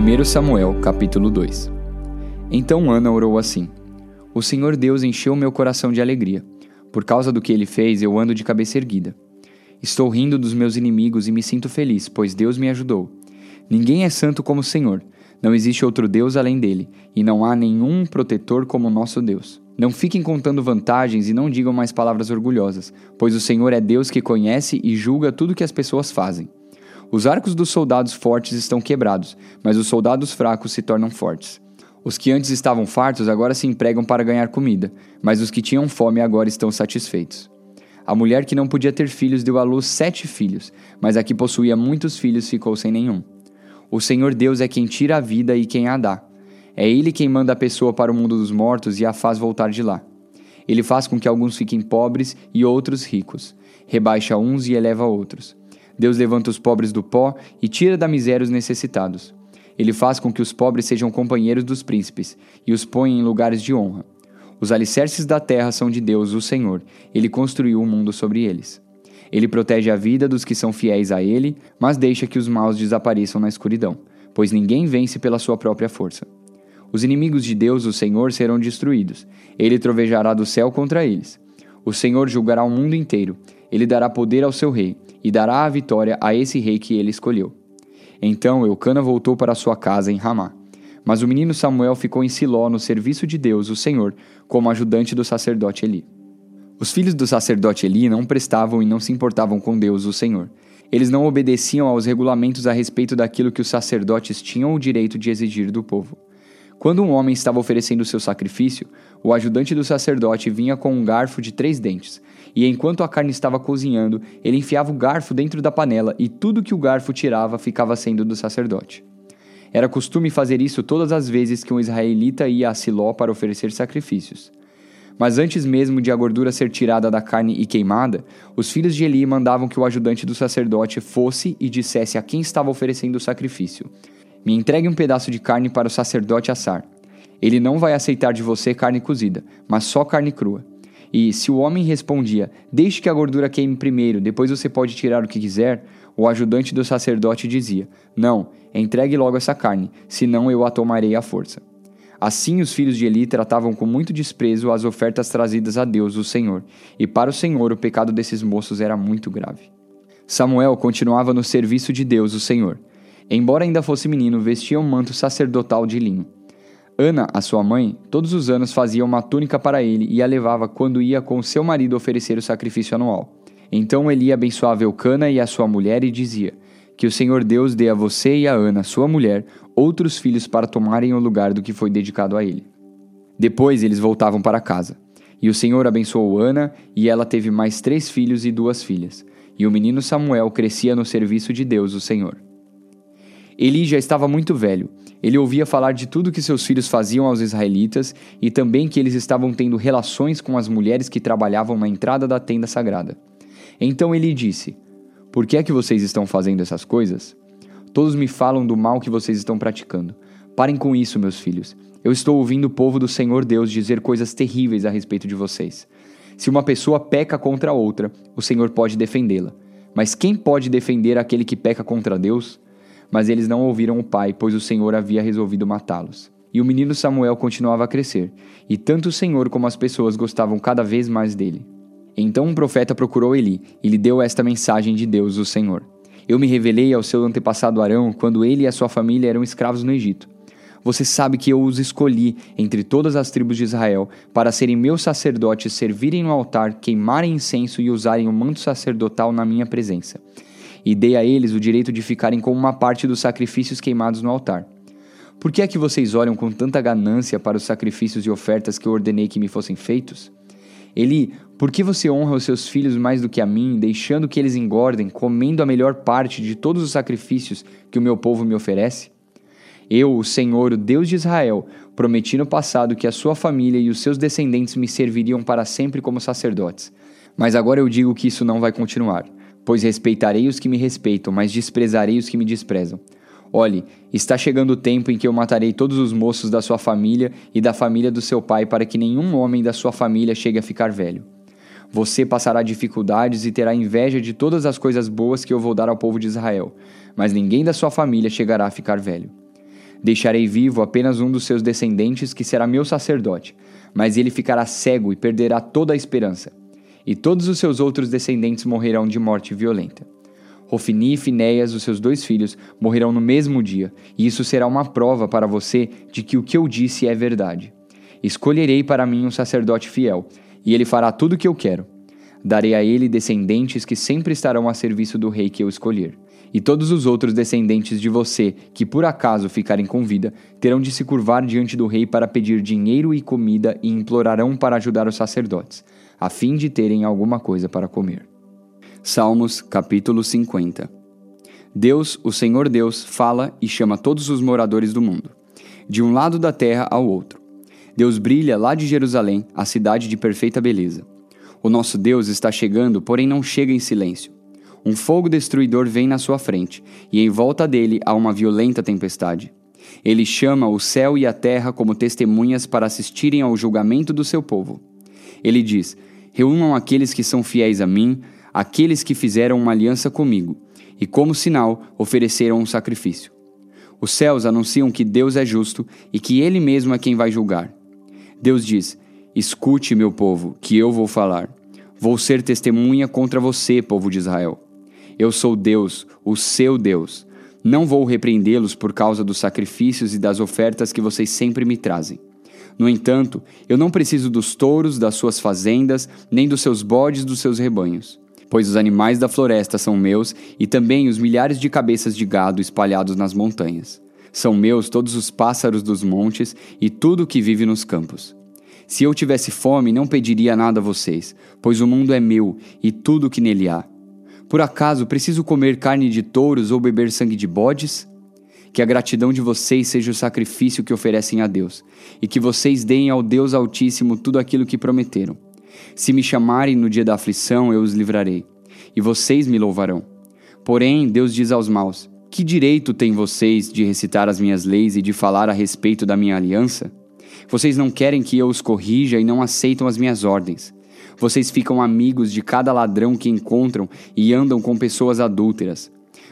1 Samuel, capítulo 2 Então Ana orou assim: O Senhor Deus encheu meu coração de alegria. Por causa do que ele fez, eu ando de cabeça erguida. Estou rindo dos meus inimigos e me sinto feliz, pois Deus me ajudou. Ninguém é santo como o Senhor. Não existe outro Deus além dele, e não há nenhum protetor como o nosso Deus. Não fiquem contando vantagens e não digam mais palavras orgulhosas, pois o Senhor é Deus que conhece e julga tudo que as pessoas fazem. Os arcos dos soldados fortes estão quebrados, mas os soldados fracos se tornam fortes. Os que antes estavam fartos agora se empregam para ganhar comida, mas os que tinham fome agora estão satisfeitos. A mulher que não podia ter filhos deu à luz sete filhos, mas a que possuía muitos filhos ficou sem nenhum. O Senhor Deus é quem tira a vida e quem a dá. É Ele quem manda a pessoa para o mundo dos mortos e a faz voltar de lá. Ele faz com que alguns fiquem pobres e outros ricos. Rebaixa uns e eleva outros. Deus levanta os pobres do pó e tira da miséria os necessitados. Ele faz com que os pobres sejam companheiros dos príncipes e os põe em lugares de honra. Os alicerces da terra são de Deus, o Senhor. Ele construiu o um mundo sobre eles. Ele protege a vida dos que são fiéis a Ele, mas deixa que os maus desapareçam na escuridão, pois ninguém vence pela sua própria força. Os inimigos de Deus, o Senhor, serão destruídos. Ele trovejará do céu contra eles. O Senhor julgará o mundo inteiro. Ele dará poder ao seu rei e dará a vitória a esse rei que ele escolheu. Então Eucana voltou para sua casa em Ramá. Mas o menino Samuel ficou em Siló no serviço de Deus, o Senhor, como ajudante do sacerdote Eli. Os filhos do sacerdote Eli não prestavam e não se importavam com Deus, o Senhor. Eles não obedeciam aos regulamentos a respeito daquilo que os sacerdotes tinham o direito de exigir do povo. Quando um homem estava oferecendo seu sacrifício, o ajudante do sacerdote vinha com um garfo de três dentes, e enquanto a carne estava cozinhando, ele enfiava o garfo dentro da panela e tudo que o garfo tirava ficava sendo do sacerdote. Era costume fazer isso todas as vezes que um israelita ia a Siló para oferecer sacrifícios. Mas antes mesmo de a gordura ser tirada da carne e queimada, os filhos de Eli mandavam que o ajudante do sacerdote fosse e dissesse a quem estava oferecendo o sacrifício: me entregue um pedaço de carne para o sacerdote assar. Ele não vai aceitar de você carne cozida, mas só carne crua. E se o homem respondia: Deixe que a gordura queime primeiro, depois você pode tirar o que quiser, o ajudante do sacerdote dizia: Não, entregue logo essa carne, senão eu a tomarei à força. Assim os filhos de Eli tratavam com muito desprezo as ofertas trazidas a Deus, o Senhor, e para o Senhor o pecado desses moços era muito grave. Samuel continuava no serviço de Deus, o Senhor. Embora ainda fosse menino, vestia um manto sacerdotal de linho. Ana, a sua mãe, todos os anos fazia uma túnica para ele e a levava quando ia com seu marido oferecer o sacrifício anual. Então Eli abençoava Eucana e a sua mulher e dizia: Que o Senhor Deus dê a você e a Ana, sua mulher, outros filhos para tomarem o lugar do que foi dedicado a ele. Depois eles voltavam para casa. E o Senhor abençoou Ana, e ela teve mais três filhos e duas filhas. E o menino Samuel crescia no serviço de Deus, o Senhor. Eli já estava muito velho. Ele ouvia falar de tudo que seus filhos faziam aos israelitas e também que eles estavam tendo relações com as mulheres que trabalhavam na entrada da tenda sagrada. Então ele disse: Por que é que vocês estão fazendo essas coisas? Todos me falam do mal que vocês estão praticando. Parem com isso, meus filhos. Eu estou ouvindo o povo do Senhor Deus dizer coisas terríveis a respeito de vocês. Se uma pessoa peca contra outra, o Senhor pode defendê-la. Mas quem pode defender aquele que peca contra Deus? Mas eles não ouviram o pai, pois o Senhor havia resolvido matá-los. E o menino Samuel continuava a crescer, e tanto o Senhor como as pessoas gostavam cada vez mais dele. Então um profeta procurou Eli e lhe deu esta mensagem de Deus, o Senhor: Eu me revelei ao seu antepassado Arão quando ele e a sua família eram escravos no Egito. Você sabe que eu os escolhi entre todas as tribos de Israel para serem meus sacerdotes, servirem no altar, queimarem incenso e usarem o manto sacerdotal na minha presença e dei a eles o direito de ficarem com uma parte dos sacrifícios queimados no altar. Por que é que vocês olham com tanta ganância para os sacrifícios e ofertas que eu ordenei que me fossem feitos? Eli, por que você honra os seus filhos mais do que a mim, deixando que eles engordem, comendo a melhor parte de todos os sacrifícios que o meu povo me oferece? Eu, o Senhor, o Deus de Israel, prometi no passado que a sua família e os seus descendentes me serviriam para sempre como sacerdotes. Mas agora eu digo que isso não vai continuar. Pois respeitarei os que me respeitam, mas desprezarei os que me desprezam. Olhe, está chegando o tempo em que eu matarei todos os moços da sua família e da família do seu pai, para que nenhum homem da sua família chegue a ficar velho. Você passará dificuldades e terá inveja de todas as coisas boas que eu vou dar ao povo de Israel, mas ninguém da sua família chegará a ficar velho. Deixarei vivo apenas um dos seus descendentes, que será meu sacerdote, mas ele ficará cego e perderá toda a esperança. E todos os seus outros descendentes morrerão de morte violenta. Rofini e Finéias, os seus dois filhos, morrerão no mesmo dia, e isso será uma prova para você de que o que eu disse é verdade. Escolherei para mim um sacerdote fiel, e ele fará tudo o que eu quero. Darei a ele descendentes que sempre estarão a serviço do rei que eu escolher. E todos os outros descendentes de você, que por acaso ficarem com vida, terão de se curvar diante do rei para pedir dinheiro e comida e implorarão para ajudar os sacerdotes, a fim de terem alguma coisa para comer. Salmos, capítulo 50 Deus, o Senhor Deus, fala e chama todos os moradores do mundo, de um lado da terra ao outro. Deus brilha lá de Jerusalém, a cidade de perfeita beleza. O nosso Deus está chegando, porém não chega em silêncio. Um fogo destruidor vem na sua frente, e em volta dele há uma violenta tempestade. Ele chama o céu e a terra como testemunhas para assistirem ao julgamento do seu povo. Ele diz: Reúnam aqueles que são fiéis a mim, aqueles que fizeram uma aliança comigo, e como sinal ofereceram um sacrifício. Os céus anunciam que Deus é justo e que Ele mesmo é quem vai julgar. Deus diz: Escute, meu povo, que eu vou falar. Vou ser testemunha contra você, povo de Israel. Eu sou Deus, o seu Deus. Não vou repreendê-los por causa dos sacrifícios e das ofertas que vocês sempre me trazem. No entanto, eu não preciso dos touros das suas fazendas, nem dos seus bodes dos seus rebanhos. Pois os animais da floresta são meus e também os milhares de cabeças de gado espalhados nas montanhas. São meus todos os pássaros dos montes e tudo o que vive nos campos. Se eu tivesse fome, não pediria nada a vocês, pois o mundo é meu e tudo o que nele há. Por acaso preciso comer carne de touros ou beber sangue de bodes? Que a gratidão de vocês seja o sacrifício que oferecem a Deus, e que vocês deem ao Deus Altíssimo tudo aquilo que prometeram. Se me chamarem no dia da aflição, eu os livrarei, e vocês me louvarão. Porém, Deus diz aos maus: Que direito têm vocês de recitar as minhas leis e de falar a respeito da minha aliança? Vocês não querem que eu os corrija e não aceitam as minhas ordens. Vocês ficam amigos de cada ladrão que encontram e andam com pessoas adúlteras.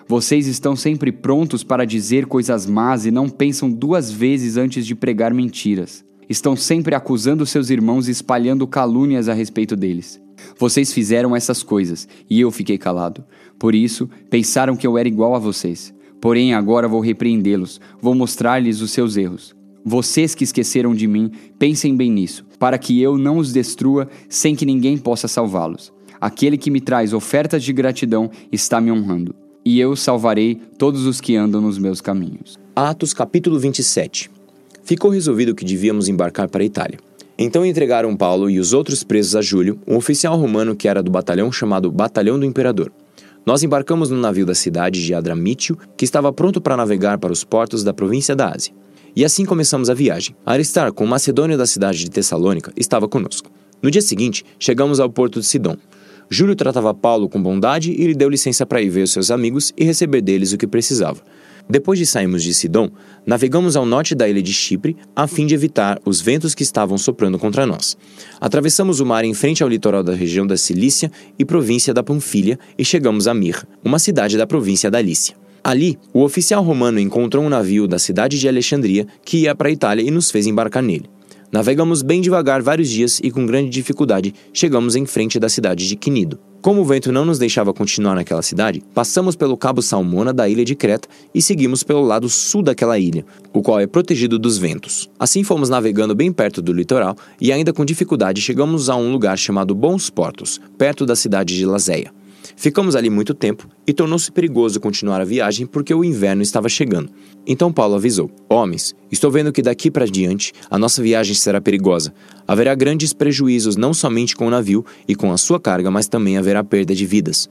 Vocês estão sempre prontos para dizer coisas más e não pensam duas vezes antes de pregar mentiras. Estão sempre acusando seus irmãos e espalhando calúnias a respeito deles. Vocês fizeram essas coisas e eu fiquei calado. Por isso, pensaram que eu era igual a vocês. Porém, agora vou repreendê-los, vou mostrar-lhes os seus erros. Vocês que esqueceram de mim, pensem bem nisso, para que eu não os destrua sem que ninguém possa salvá-los. Aquele que me traz ofertas de gratidão está me honrando, e eu salvarei todos os que andam nos meus caminhos. Atos capítulo 27 Ficou resolvido que devíamos embarcar para a Itália. Então entregaram Paulo e os outros presos a Júlio, um oficial romano que era do batalhão chamado Batalhão do Imperador. Nós embarcamos no navio da cidade de Adramítio, que estava pronto para navegar para os portos da província da Ásia. E assim começamos a viagem. Aristarco, um macedônio da cidade de Tessalônica, estava conosco. No dia seguinte, chegamos ao porto de Sidom. Júlio tratava Paulo com bondade e lhe deu licença para ir ver os seus amigos e receber deles o que precisava. Depois de sairmos de Sidom, navegamos ao norte da ilha de Chipre a fim de evitar os ventos que estavam soprando contra nós. Atravessamos o mar em frente ao litoral da região da Cilícia e província da Panfilha e chegamos a Mir, uma cidade da província da Lícia. Ali, o oficial romano encontrou um navio da cidade de Alexandria que ia para a Itália e nos fez embarcar nele. Navegamos bem devagar vários dias e com grande dificuldade chegamos em frente da cidade de Quinido. Como o vento não nos deixava continuar naquela cidade, passamos pelo Cabo Salmona da ilha de Creta e seguimos pelo lado sul daquela ilha, o qual é protegido dos ventos. Assim fomos navegando bem perto do litoral e ainda com dificuldade chegamos a um lugar chamado Bons Portos, perto da cidade de Lazéia. Ficamos ali muito tempo e tornou-se perigoso continuar a viagem porque o inverno estava chegando. Então Paulo avisou: Homens, estou vendo que daqui para diante a nossa viagem será perigosa. Haverá grandes prejuízos não somente com o navio e com a sua carga, mas também haverá perda de vidas.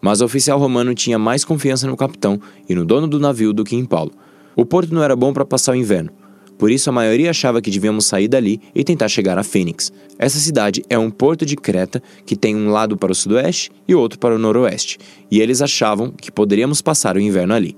Mas o oficial romano tinha mais confiança no capitão e no dono do navio do que em Paulo. O porto não era bom para passar o inverno. Por isso, a maioria achava que devíamos sair dali e tentar chegar a Fênix. Essa cidade é um porto de Creta que tem um lado para o sudoeste e outro para o noroeste, e eles achavam que poderíamos passar o inverno ali.